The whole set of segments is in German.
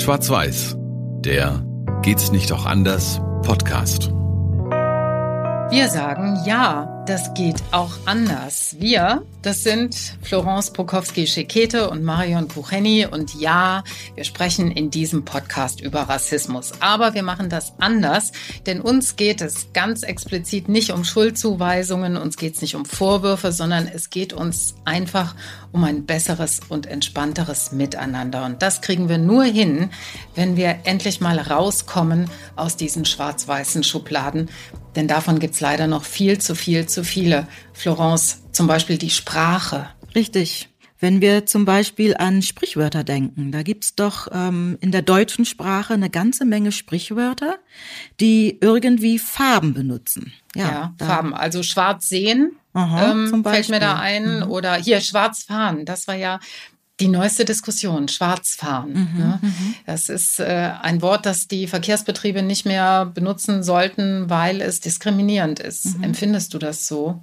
Schwarz-Weiß, der Geht's nicht auch anders Podcast. Wir sagen ja, das geht auch anders. Wir, das sind Florence Prokowski-Schekete und Marion Kucheni. Und ja, wir sprechen in diesem Podcast über Rassismus. Aber wir machen das anders, denn uns geht es ganz explizit nicht um Schuldzuweisungen, uns geht es nicht um Vorwürfe, sondern es geht uns einfach um ein besseres und entspannteres Miteinander. Und das kriegen wir nur hin, wenn wir endlich mal rauskommen aus diesen schwarz-weißen Schubladen. Denn davon gibt es leider noch viel zu viel zu viele. Florence, zum Beispiel die Sprache. Richtig. Wenn wir zum Beispiel an Sprichwörter denken, da gibt's doch ähm, in der deutschen Sprache eine ganze Menge Sprichwörter, die irgendwie Farben benutzen. Ja, ja Farben. Also schwarz sehen Aha, ähm, fällt mir da ein. Mhm. Oder hier schwarz fahren. Das war ja die neueste Diskussion, Schwarzfahren. Mhm, ne? Mhm. Das ist äh, ein Wort, das die Verkehrsbetriebe nicht mehr benutzen sollten, weil es diskriminierend ist. Mhm. Empfindest du das so?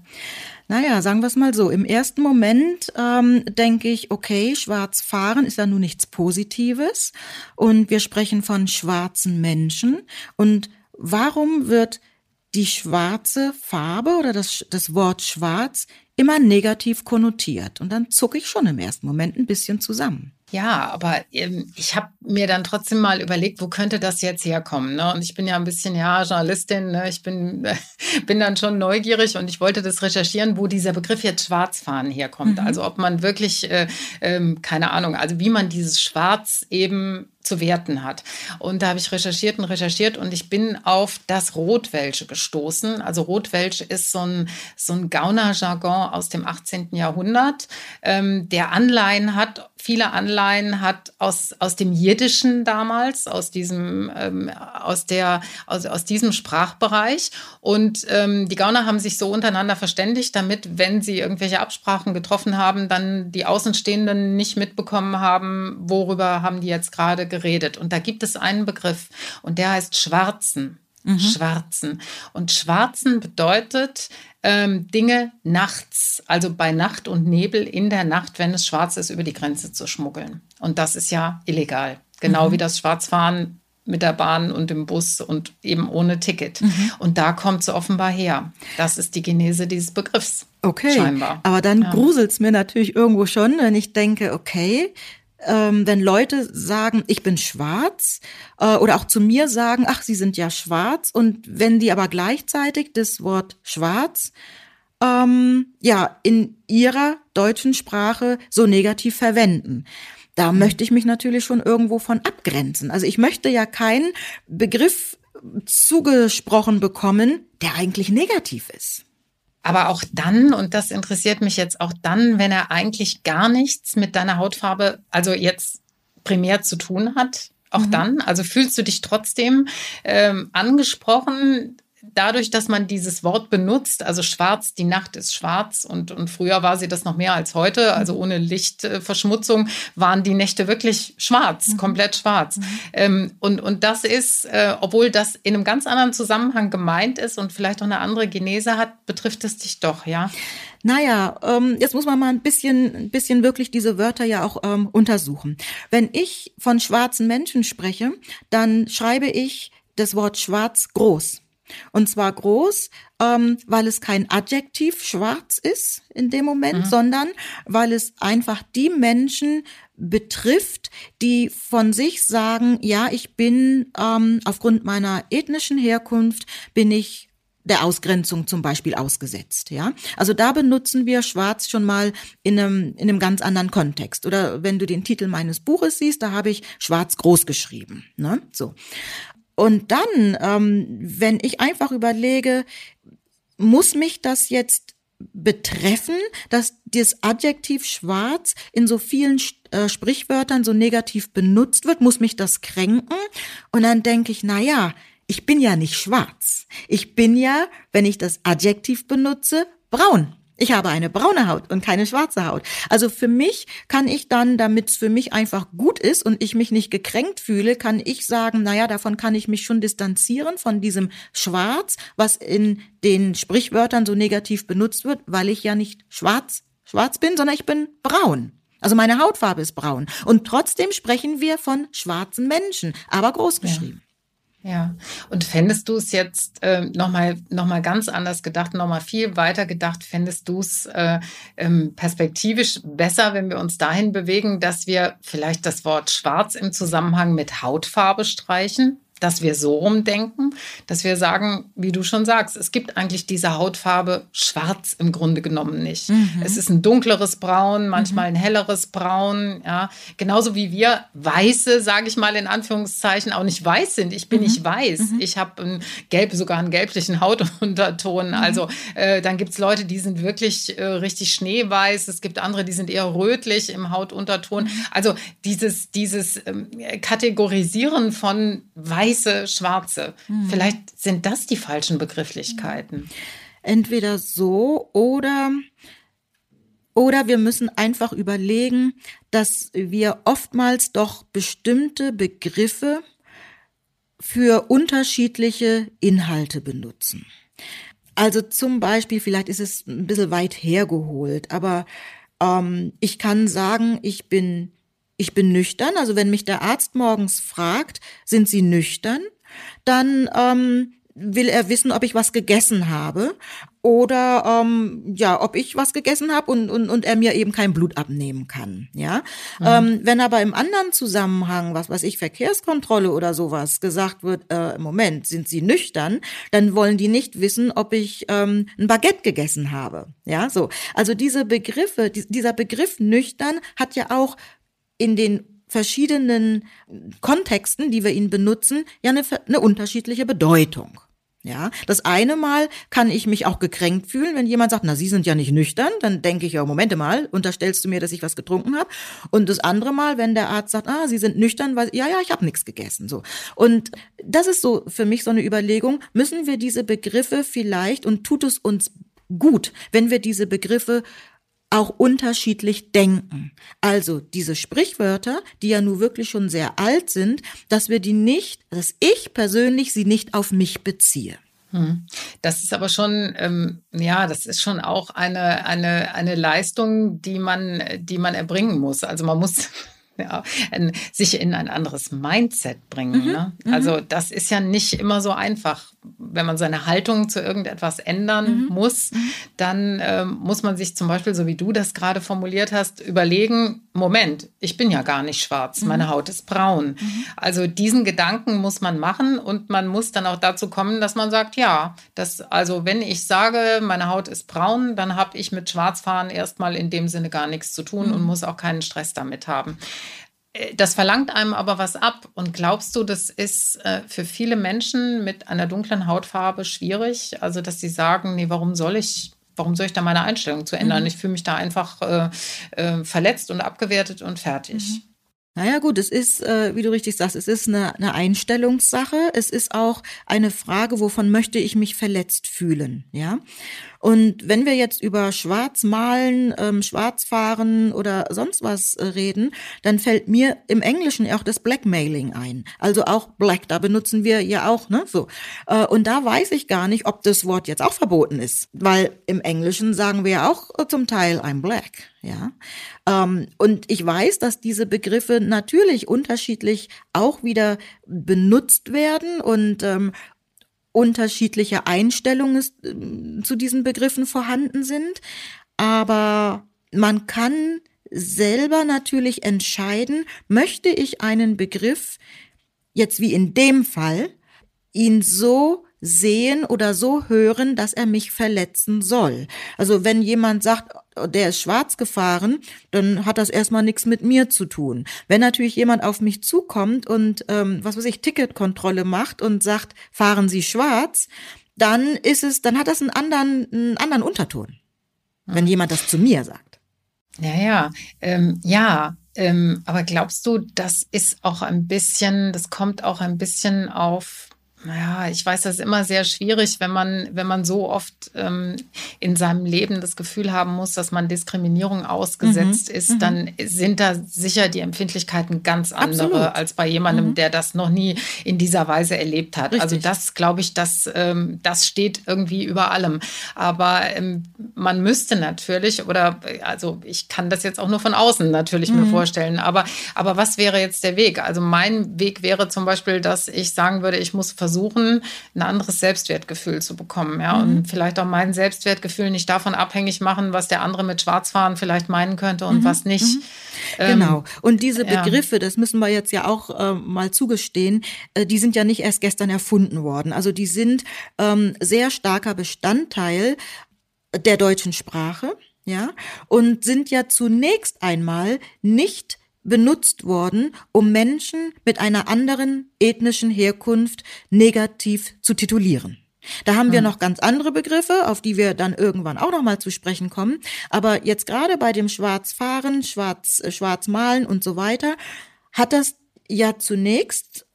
Naja, sagen wir es mal so. Im ersten Moment ähm, denke ich, okay, schwarz fahren ist ja nun nichts Positives. Und wir sprechen von schwarzen Menschen. Und warum wird die schwarze Farbe oder das, das Wort schwarz immer negativ konnotiert? Und dann zucke ich schon im ersten Moment ein bisschen zusammen. Ja, aber ähm, ich habe mir dann trotzdem mal überlegt, wo könnte das jetzt herkommen? Ne? Und ich bin ja ein bisschen, ja, Journalistin, ne? ich bin, äh, bin dann schon neugierig und ich wollte das recherchieren, wo dieser Begriff jetzt Schwarzfahren herkommt. Mhm. Also ob man wirklich, äh, äh, keine Ahnung, also wie man dieses Schwarz eben zu werten hat. Und da habe ich recherchiert und recherchiert und ich bin auf das Rotwelsche gestoßen. Also Rotwelsch ist so ein, so ein Gaunerjargon aus dem 18. Jahrhundert, ähm, der Anleihen hat, viele Anleihen hat aus, aus dem Jiddischen damals, aus diesem, ähm, aus der, aus, aus diesem Sprachbereich. Und ähm, die Gauner haben sich so untereinander verständigt, damit, wenn sie irgendwelche Absprachen getroffen haben, dann die Außenstehenden nicht mitbekommen haben, worüber haben die jetzt gerade geredet geredet. Und da gibt es einen Begriff und der heißt Schwarzen. Mhm. Schwarzen. Und Schwarzen bedeutet ähm, Dinge nachts, also bei Nacht und Nebel in der Nacht, wenn es schwarz ist, über die Grenze zu schmuggeln. Und das ist ja illegal. Genau mhm. wie das Schwarzfahren mit der Bahn und dem Bus und eben ohne Ticket. Mhm. Und da kommt es offenbar her. Das ist die Genese dieses Begriffs. Okay. Scheinbar. Aber dann ja. gruselt es mir natürlich irgendwo schon, wenn ich denke, okay, ähm, wenn Leute sagen, ich bin schwarz, äh, oder auch zu mir sagen, ach, sie sind ja schwarz, und wenn die aber gleichzeitig das Wort schwarz ähm, ja in ihrer deutschen Sprache so negativ verwenden. Da mhm. möchte ich mich natürlich schon irgendwo von abgrenzen. Also ich möchte ja keinen Begriff zugesprochen bekommen, der eigentlich negativ ist. Aber auch dann, und das interessiert mich jetzt auch dann, wenn er eigentlich gar nichts mit deiner Hautfarbe, also jetzt primär zu tun hat, auch mhm. dann, also fühlst du dich trotzdem ähm, angesprochen, dadurch, dass man dieses Wort benutzt, also schwarz, die Nacht ist schwarz und, und früher war sie das noch mehr als heute, also mhm. ohne Lichtverschmutzung waren die Nächte wirklich schwarz, mhm. komplett schwarz. Mhm. Ähm, und, und das ist, äh, obwohl das in einem ganz anderen Zusammenhang gemeint ist und vielleicht auch eine andere Genese hat, betrifft es dich doch, ja? Naja, ähm, jetzt muss man mal ein bisschen, ein bisschen wirklich diese Wörter ja auch ähm, untersuchen. Wenn ich von schwarzen Menschen spreche, dann schreibe ich das Wort schwarz groß. Und zwar groß, ähm, weil es kein Adjektiv schwarz ist in dem Moment, mhm. sondern weil es einfach die Menschen betrifft, die von sich sagen, ja, ich bin ähm, aufgrund meiner ethnischen Herkunft, bin ich der Ausgrenzung zum Beispiel ausgesetzt, ja. Also da benutzen wir Schwarz schon mal in einem, in einem ganz anderen Kontext. Oder wenn du den Titel meines Buches siehst, da habe ich Schwarz groß geschrieben, ne, so. Und dann, ähm, wenn ich einfach überlege, muss mich das jetzt betreffen, dass das Adjektiv schwarz in so vielen äh, Sprichwörtern so negativ benutzt wird, muss mich das kränken? Und dann denke ich, na ja, ich bin ja nicht schwarz. Ich bin ja, wenn ich das Adjektiv benutze, braun. Ich habe eine braune Haut und keine schwarze Haut. Also für mich kann ich dann, damit es für mich einfach gut ist und ich mich nicht gekränkt fühle, kann ich sagen, naja, davon kann ich mich schon distanzieren von diesem Schwarz, was in den Sprichwörtern so negativ benutzt wird, weil ich ja nicht schwarz, schwarz bin, sondern ich bin braun. Also meine Hautfarbe ist braun. Und trotzdem sprechen wir von schwarzen Menschen, aber groß geschrieben. Ja. Ja, und fändest du es jetzt äh, nochmal noch mal ganz anders gedacht, nochmal viel weiter gedacht, fändest du es äh, ähm, perspektivisch besser, wenn wir uns dahin bewegen, dass wir vielleicht das Wort schwarz im Zusammenhang mit Hautfarbe streichen? Dass wir so rumdenken, dass wir sagen, wie du schon sagst, es gibt eigentlich diese Hautfarbe schwarz im Grunde genommen nicht. Mhm. Es ist ein dunkleres Braun, manchmal mhm. ein helleres Braun, ja. Genauso wie wir Weiße, sage ich mal in Anführungszeichen, auch nicht weiß sind. Ich bin mhm. nicht weiß. Mhm. Ich habe ein gelb, sogar einen gelblichen Hautunterton. Mhm. Also äh, dann gibt es Leute, die sind wirklich äh, richtig schneeweiß. Es gibt andere, die sind eher rötlich im Hautunterton. Also dieses, dieses ähm, Kategorisieren von weiß weiße, schwarze. Hm. Vielleicht sind das die falschen Begrifflichkeiten. Entweder so oder oder wir müssen einfach überlegen, dass wir oftmals doch bestimmte Begriffe für unterschiedliche Inhalte benutzen. Also zum Beispiel, vielleicht ist es ein bisschen weit hergeholt, aber ähm, ich kann sagen, ich bin ich bin nüchtern. Also wenn mich der Arzt morgens fragt, sind Sie nüchtern, dann ähm, will er wissen, ob ich was gegessen habe oder ähm, ja, ob ich was gegessen habe und, und, und er mir eben kein Blut abnehmen kann. Ja, mhm. ähm, wenn aber im anderen Zusammenhang, was weiß ich, Verkehrskontrolle oder sowas gesagt wird, äh, im Moment sind sie nüchtern, dann wollen die nicht wissen, ob ich ähm, ein Baguette gegessen habe. Ja, so. Also diese Begriffe, die, dieser Begriff nüchtern hat ja auch in den verschiedenen Kontexten, die wir ihn benutzen, ja eine, eine unterschiedliche Bedeutung. Ja, das eine Mal kann ich mich auch gekränkt fühlen, wenn jemand sagt, na, Sie sind ja nicht nüchtern, dann denke ich ja, Momente mal, unterstellst du mir, dass ich was getrunken habe? Und das andere Mal, wenn der Arzt sagt, ah, Sie sind nüchtern, weil ja, ja, ich habe nichts gegessen, so. Und das ist so für mich so eine Überlegung, müssen wir diese Begriffe vielleicht und tut es uns gut, wenn wir diese Begriffe auch unterschiedlich denken. Also diese Sprichwörter, die ja nun wirklich schon sehr alt sind, dass wir die nicht, dass ich persönlich sie nicht auf mich beziehe. Hm. Das ist aber schon, ähm, ja, das ist schon auch eine, eine, eine Leistung, die man, die man erbringen muss. Also man muss ja, sich in ein anderes Mindset bringen. Mhm, ne? Mhm. Also das ist ja nicht immer so einfach. Wenn man seine Haltung zu irgendetwas ändern mhm. muss, mhm. dann ähm, muss man sich zum Beispiel, so wie du das gerade formuliert hast, überlegen, Moment, ich bin ja gar nicht schwarz, meine mhm. Haut ist braun. Mhm. Also diesen Gedanken muss man machen und man muss dann auch dazu kommen, dass man sagt, ja, das, also wenn ich sage, meine Haut ist braun, dann habe ich mit Schwarzfahren erstmal in dem Sinne gar nichts zu tun und muss auch keinen Stress damit haben. Äh, das verlangt einem aber was ab. Und glaubst du, das ist äh, für viele Menschen mit einer dunklen Hautfarbe schwierig? Also, dass sie sagen, nee, warum soll ich, warum soll ich da meine Einstellung zu ändern? Mhm. Ich fühle mich da einfach äh, äh, verletzt und abgewertet und fertig. Mhm. Naja gut, es ist, äh, wie du richtig sagst, es ist eine, eine Einstellungssache. Es ist auch eine Frage, wovon möchte ich mich verletzt fühlen, ja. Und wenn wir jetzt über Schwarzmalen, ähm, Schwarzfahren oder sonst was äh, reden, dann fällt mir im Englischen auch das Blackmailing ein. Also auch Black, da benutzen wir ja auch, ne, so. Äh, und da weiß ich gar nicht, ob das Wort jetzt auch verboten ist, weil im Englischen sagen wir ja auch äh, zum Teil I'm black, ja. Ähm, und ich weiß, dass diese Begriffe natürlich unterschiedlich auch wieder benutzt werden und ähm, unterschiedliche Einstellungen äh, zu diesen Begriffen vorhanden sind. Aber man kann selber natürlich entscheiden, möchte ich einen Begriff jetzt wie in dem Fall ihn so sehen oder so hören, dass er mich verletzen soll. Also wenn jemand sagt, der ist schwarz gefahren, dann hat das erstmal nichts mit mir zu tun. Wenn natürlich jemand auf mich zukommt und ähm, was weiß ich, Ticketkontrolle macht und sagt, fahren Sie schwarz, dann ist es, dann hat das einen anderen, einen anderen Unterton, wenn hm. jemand das zu mir sagt. Ja, ja, ähm, ja. Ähm, aber glaubst du, das ist auch ein bisschen, das kommt auch ein bisschen auf Ja, ich weiß, das ist immer sehr schwierig, wenn man, wenn man so oft ähm, in seinem Leben das Gefühl haben muss, dass man Diskriminierung ausgesetzt mhm. ist, mhm. dann sind da sicher die Empfindlichkeiten ganz andere Absolut. als bei jemandem, mhm. der das noch nie in dieser Weise erlebt hat. Also Richtig. Also das glaube ich, das, ähm, das steht irgendwie über allem. Aber ähm, man müsste natürlich, oder also ich kann das jetzt auch nur von außen natürlich mir mhm. vorstellen, aber, aber was wäre jetzt der Weg? Also mein Weg wäre zum Beispiel, dass ich sagen würde, ich muss versuchen, versuchen, ein anderes Selbstwertgefühl zu bekommen. Ja? Mhm. Und vielleicht auch mein Selbstwertgefühl nicht davon abhängig machen, was der andere mit Schwarzfahren vielleicht meinen könnte und mhm. was nicht. Mhm. Ähm, genau. Und diese Begriffe, ja. das müssen wir jetzt ja auch äh, mal zugestehen, äh, die sind ja nicht erst gestern erfunden worden. Also die sind ähm, sehr starker Bestandteil der deutschen Sprache. Ja, und sind ja zunächst einmal nicht benutzt worden, um Menschen mit einer anderen ethnischen Herkunft negativ zu titulieren. Da haben wir hm. noch ganz andere Begriffe, auf die wir dann irgendwann auch noch mal zu sprechen kommen. Aber jetzt gerade bei dem Schwarzfahren, Schwarz, äh, Schwarzmalen und so weiter, hat das ja zunächst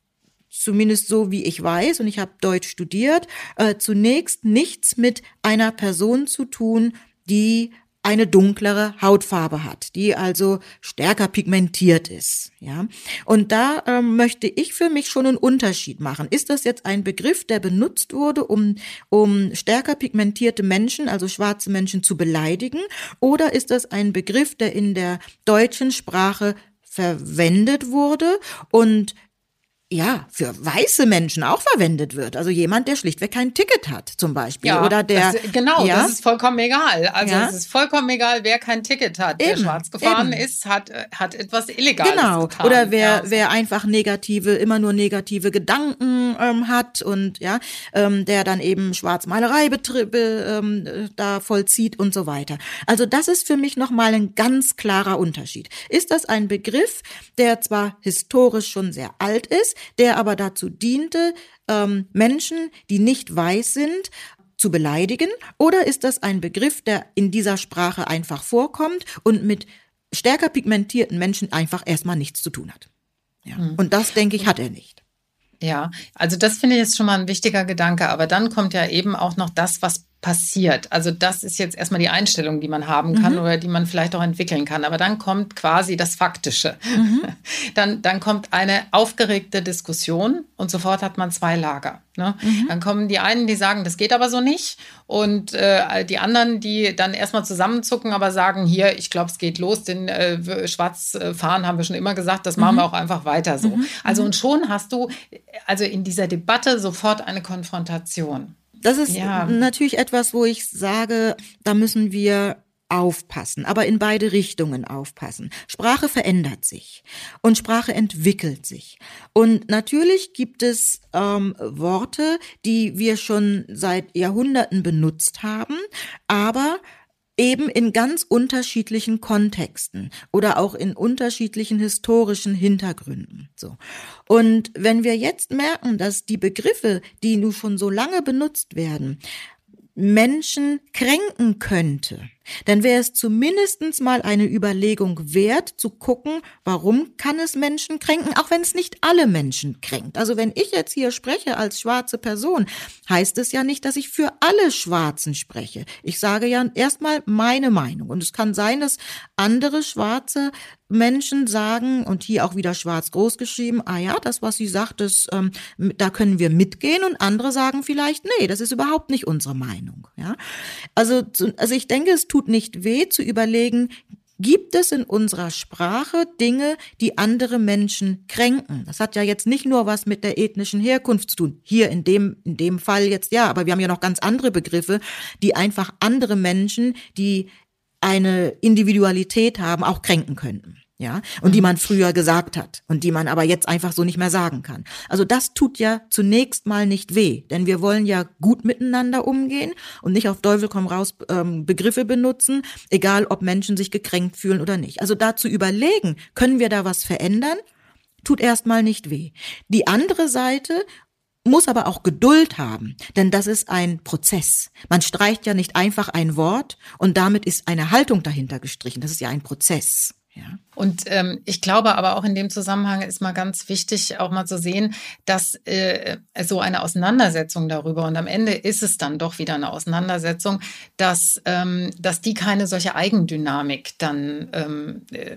zumindest so wie ich weiß, und ich habe Deutsch studiert, äh, zunächst nichts mit einer Person zu tun, die eine dunklere Hautfarbe hat, die also stärker pigmentiert ist. Ja, und da ähm, möchte ich für mich schon einen Unterschied machen. Ist das jetzt ein Begriff, der benutzt wurde, um um stärker pigmentierte Menschen, also schwarze Menschen, zu beleidigen, oder ist das ein Begriff, der in der deutschen Sprache verwendet wurde und ja, für weiße Menschen auch verwendet wird. Also jemand, der schlichtweg kein Ticket hat, zum Beispiel. Ja, oder der. Das, genau, ja, das ist vollkommen egal. Also ja, es ist vollkommen egal, wer kein Ticket hat. Eben, wer schwarz gefahren eben. ist, hat, hat etwas Illegales Genau. Getan. Oder wer, ja. wer einfach negative, immer nur negative Gedanken ähm, hat und ja, ähm, der dann eben Schwarzmalerei ähm, da vollzieht und so weiter. Also das ist für mich nochmal ein ganz klarer Unterschied. Ist das ein Begriff, der zwar historisch schon sehr alt ist, der aber dazu diente, ähm, Menschen, die nicht weiß sind, zu beleidigen? Oder ist das ein Begriff, der in dieser Sprache einfach vorkommt und mit stärker pigmentierten Menschen einfach erstmal nichts zu tun hat? Ja. Mhm. Und das, denke ich, hat er nicht. Ja, also das finde ich jetzt schon mal ein wichtiger Gedanke. Aber dann kommt ja eben auch noch das, was passiert. Also das ist jetzt erstmal die Einstellung, die man haben kann mhm. oder die man vielleicht auch entwickeln kann. Aber dann kommt quasi das Faktische. Mhm. Dann, dann kommt eine aufgeregte Diskussion und sofort hat man zwei Lager. Ne? Mhm. Dann kommen die einen, die sagen, das geht aber so nicht. Und äh, die anderen, die dann erstmal zusammenzucken, aber sagen, hier, ich glaube, es geht los, den äh, Schwarzfahren haben wir schon immer gesagt, das machen wir mhm. auch einfach weiter so. Mhm. Also und schon hast du also in dieser Debatte sofort eine Konfrontation. Das ist ja. natürlich etwas, wo ich sage, da müssen wir aufpassen, aber in beide Richtungen aufpassen. Sprache verändert sich und Sprache entwickelt sich. Und natürlich gibt es ähm, Worte, die wir schon seit Jahrhunderten benutzt haben, aber eben in ganz unterschiedlichen Kontexten oder auch in unterschiedlichen historischen Hintergründen. So. Und wenn wir jetzt merken, dass die Begriffe, die nun schon so lange benutzt werden, Menschen kränken könnte, dann wäre es zumindestens mal eine Überlegung wert, zu gucken, warum kann es Menschen kränken, auch wenn es nicht alle Menschen kränkt. Also wenn ich jetzt hier spreche als schwarze Person, heißt es ja nicht, dass ich für alle Schwarzen spreche. Ich sage ja erstmal meine Meinung. Und es kann sein, dass andere schwarze Menschen sagen, und hier auch wieder schwarz groß geschrieben, ah ja, das, was sie sagt, das, ähm, da können wir mitgehen. Und andere sagen vielleicht, nee, das ist überhaupt nicht unsere Meinung. Ja, also, also ich denke, es tut nicht weh zu überlegen, Gibt es in unserer Sprache Dinge, die andere Menschen kränken? Das hat ja jetzt nicht nur was mit der ethnischen Herkunft zu tun. Hier in dem, in dem Fall jetzt ja, aber wir haben ja noch ganz andere Begriffe, die einfach andere Menschen, die eine Individualität haben, auch kränken könnten ja, und die mhm. man früher gesagt hat und die man aber jetzt einfach so nicht mehr sagen kann. Also das tut ja zunächst mal nicht weh, denn wir wollen ja gut miteinander umgehen und nicht auf Teufel komm raus ähm, Begriffe benutzen, egal ob Menschen sich gekränkt fühlen oder nicht. Also dazu überlegen, können wir da was verändern? Tut erstmal nicht weh. Die andere Seite muss aber auch Geduld haben, denn das ist ein Prozess. Man streicht ja nicht einfach ein Wort und damit ist eine Haltung dahinter gestrichen. Das ist ja ein Prozess. Ja. Und ähm, ich glaube aber auch in dem Zusammenhang ist mal ganz wichtig, auch mal zu sehen, dass äh, so eine Auseinandersetzung darüber und am Ende ist es dann doch wieder eine Auseinandersetzung, dass, ähm, dass die keine solche Eigendynamik dann ähm, äh,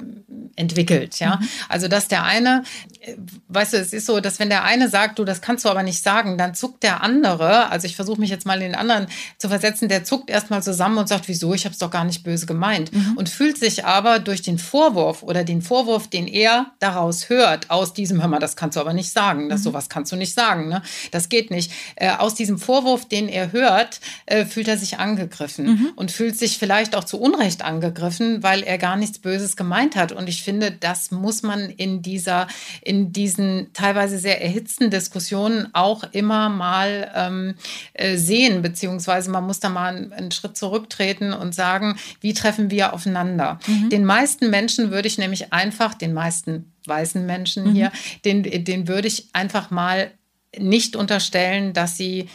entwickelt. Ja, mhm. also dass der eine, äh, weißt du, es ist so, dass wenn der eine sagt, du, das kannst du aber nicht sagen, dann zuckt der andere. Also ich versuche mich jetzt mal in den anderen zu versetzen. Der zuckt erstmal zusammen und sagt, wieso? Ich habe es doch gar nicht böse gemeint mhm. und fühlt sich aber durch den Vorwurf oder den Vorwurf, den er daraus hört, aus diesem, hör mal, das kannst du aber nicht sagen, das mhm. sowas kannst du nicht sagen, ne? Das geht nicht. Äh, aus diesem Vorwurf, den er hört, äh, fühlt er sich angegriffen mhm. und fühlt sich vielleicht auch zu Unrecht angegriffen, weil er gar nichts Böses gemeint hat. Und ich finde, das muss man in dieser, in diesen teilweise sehr erhitzten Diskussionen auch immer mal ähm, äh, sehen, beziehungsweise man muss da mal einen, einen Schritt zurücktreten und sagen, wie treffen wir aufeinander? Mhm. Den meisten Menschen würde ich nämlich einfach, den meisten weißen Menschen mhm. hier, den, den würde ich einfach mal nicht unterstellen, dass sie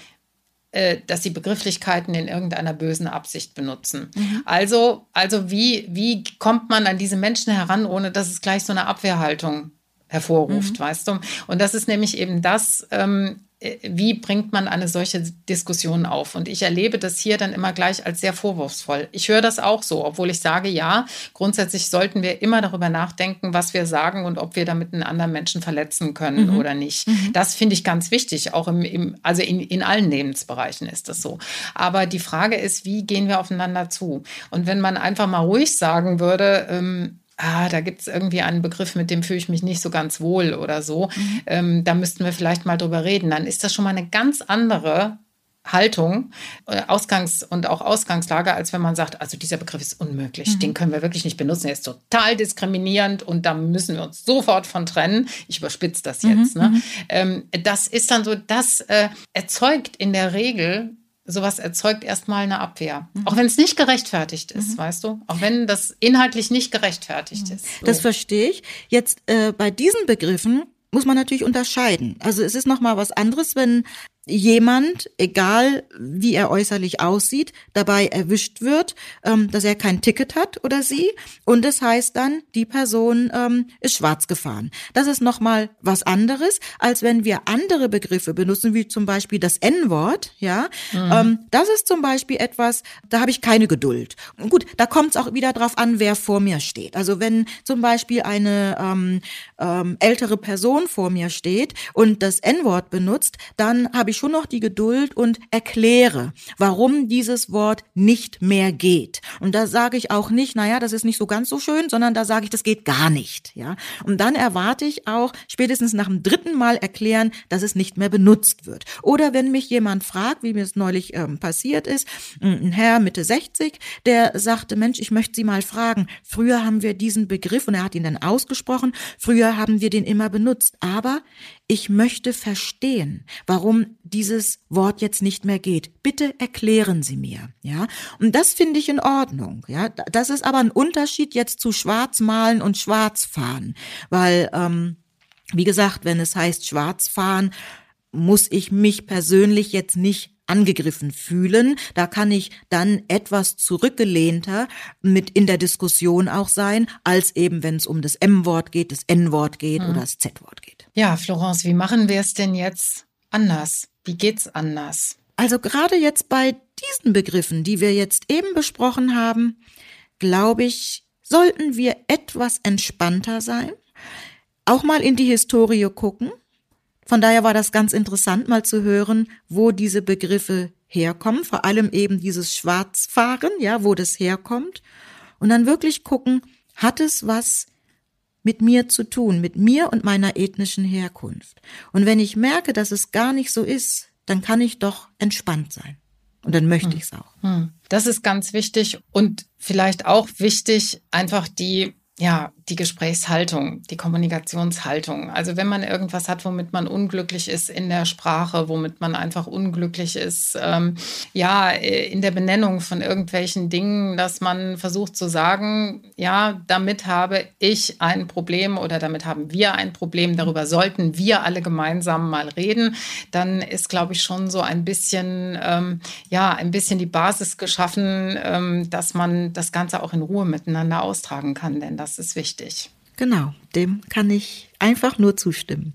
äh, dass sie Begrifflichkeiten in irgendeiner bösen Absicht benutzen. Mhm. Also, also wie, wie kommt man an diese Menschen heran, ohne dass es gleich so eine Abwehrhaltung hervorruft, mhm. weißt du? Und das ist nämlich eben das, ähm, äh, wie bringt man eine solche Diskussion auf? Und ich erlebe das hier dann immer gleich als sehr vorwurfsvoll. Ich höre das auch so, obwohl ich sage, ja, grundsätzlich sollten wir immer darüber nachdenken, was wir sagen und ob wir damit einen anderen Menschen verletzen können mhm. oder nicht. Mhm. Das finde ich ganz wichtig, auch im, im also in, in allen Lebensbereichen ist das so. Aber die Frage ist, wie gehen wir aufeinander zu? Und wenn man einfach mal ruhig sagen würde, ähm, ah, da gibt es irgendwie einen Begriff, mit dem fühle ich mich nicht so ganz wohl oder so. Mhm. Ähm, da müssten wir vielleicht mal drüber reden. Dann ist das schon mal eine ganz andere Haltung, äh, Ausgangs- und auch Ausgangslage, als wenn man sagt, also dieser Begriff ist unmöglich, mhm. den können wir wirklich nicht benutzen, er ist total diskriminierend und da müssen wir uns sofort von trennen. Ich überspitze das jetzt. Mhm. Ne? Mhm. Ähm, das ist dann so, das äh, erzeugt in der Regel sowas erzeugt erstmal eine Abwehr. Mhm. Auch wenn es nicht gerechtfertigt ist, mhm. weißt du? Auch wenn das inhaltlich nicht gerechtfertigt mhm. ist. So. Das verstehe ich. Jetzt äh, bei diesen Begriffen muss man natürlich unterscheiden. Also es ist nochmal was anderes, wenn jemand, egal wie er äußerlich aussieht, dabei erwischt wird, ähm, dass er kein Ticket hat oder sie. Und das heißt dann, die Person ähm, ist schwarz gefahren. Das ist nochmal was anderes, als wenn wir andere Begriffe benutzen, wie zum Beispiel das N-Wort. Ja, mhm. ähm, das ist zum Beispiel etwas, da habe ich keine Geduld. Und gut, da kommt es auch wieder drauf an, wer vor mir steht. Also wenn zum Beispiel eine ähm, ähm, ältere Person vor mir steht und das N-Wort benutzt, dann habe ich schon noch die Geduld und erkläre, warum dieses Wort nicht mehr geht. Und da sage ich auch nicht, naja, das ist nicht so ganz so schön, sondern da sage ich, das geht gar nicht. Ja, und dann erwarte ich auch spätestens nach dem dritten Mal erklären, dass es nicht mehr benutzt wird. Oder wenn mich jemand fragt, wie mir es neulich ähm, passiert ist, ein Herr Mitte 60, der sagte, Mensch, ich möchte Sie mal fragen, früher haben wir diesen Begriff und er hat ihn dann ausgesprochen, früher haben wir den immer benutzt, aber ich möchte verstehen, warum dieses Wort jetzt nicht mehr geht. Bitte erklären Sie mir, ja. Und das finde ich in Ordnung, ja. Das ist aber ein Unterschied jetzt zu Schwarzmalen und Schwarzfahren, weil, ähm, wie gesagt, wenn es heißt Schwarzfahren, muss ich mich persönlich jetzt nicht angegriffen fühlen. Da kann ich dann etwas zurückgelehnter mit in der Diskussion auch sein, als eben, wenn es um das M-Wort geht, das N-Wort geht hm. oder das Z-Wort geht. Ja, Florence, wie machen wir es denn jetzt anders? Wie geht's anders? Also gerade jetzt bei diesen Begriffen, die wir jetzt eben besprochen haben, glaube ich, sollten wir etwas entspannter sein, auch mal in die Historie gucken. Von daher war das ganz interessant, mal zu hören, wo diese Begriffe herkommen, vor allem eben dieses Schwarzfahren, ja, wo das herkommt. Und dann wirklich gucken, hat es was mit mir zu tun, mit mir und meiner ethnischen Herkunft. Und wenn ich merke, dass es gar nicht so ist, dann kann ich doch entspannt sein. Und dann möchte hm. ich es auch. Hm. Das ist ganz wichtig und vielleicht auch wichtig, einfach die ja, die Gesprächshaltung, die Kommunikationshaltung. Also wenn man irgendwas hat, womit man unglücklich ist in der Sprache, womit man einfach unglücklich ist, ähm, ja, äh, in der Benennung von irgendwelchen Dingen, dass man versucht zu sagen, ja, damit habe ich ein Problem oder damit haben wir ein Problem, darüber sollten wir alle gemeinsam mal reden, dann ist, glaube ich, schon so ein bisschen, ähm, ja, ein bisschen die Basis geschaffen, ähm, dass man das Ganze auch in Ruhe miteinander austragen kann, denn das das ist wichtig. Genau, dem kann ich einfach nur zustimmen.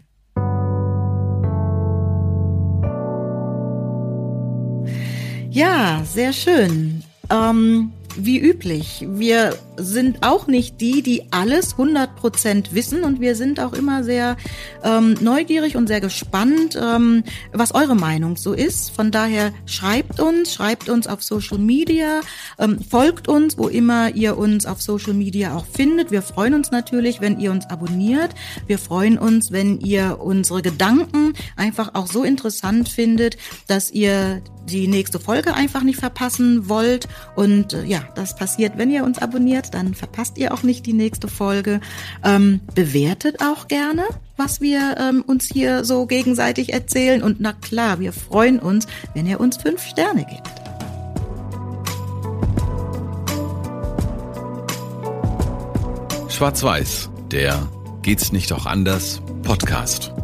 Ja, sehr schön. Ähm, wie üblich, wir sind auch nicht die, die alles 100% wissen und wir sind auch immer sehr ähm, neugierig und sehr gespannt, ähm, was eure Meinung so ist. Von daher schreibt uns, schreibt uns auf Social Media, ähm, folgt uns, wo immer ihr uns auf Social Media auch findet. Wir freuen uns natürlich, wenn ihr uns abonniert. Wir freuen uns, wenn ihr unsere Gedanken einfach auch so interessant findet, dass ihr die nächste Folge einfach nicht verpassen wollt. Und äh, ja, das passiert, wenn ihr uns abonniert, dann verpasst ihr auch nicht die nächste Folge. Ähm, bewertet auch gerne, was wir ähm, uns hier so gegenseitig erzählen. Und na klar, wir freuen uns, wenn ihr uns fünf Sterne gebt. Schwarz-Weiß, der Geht's nicht auch anders? Podcast.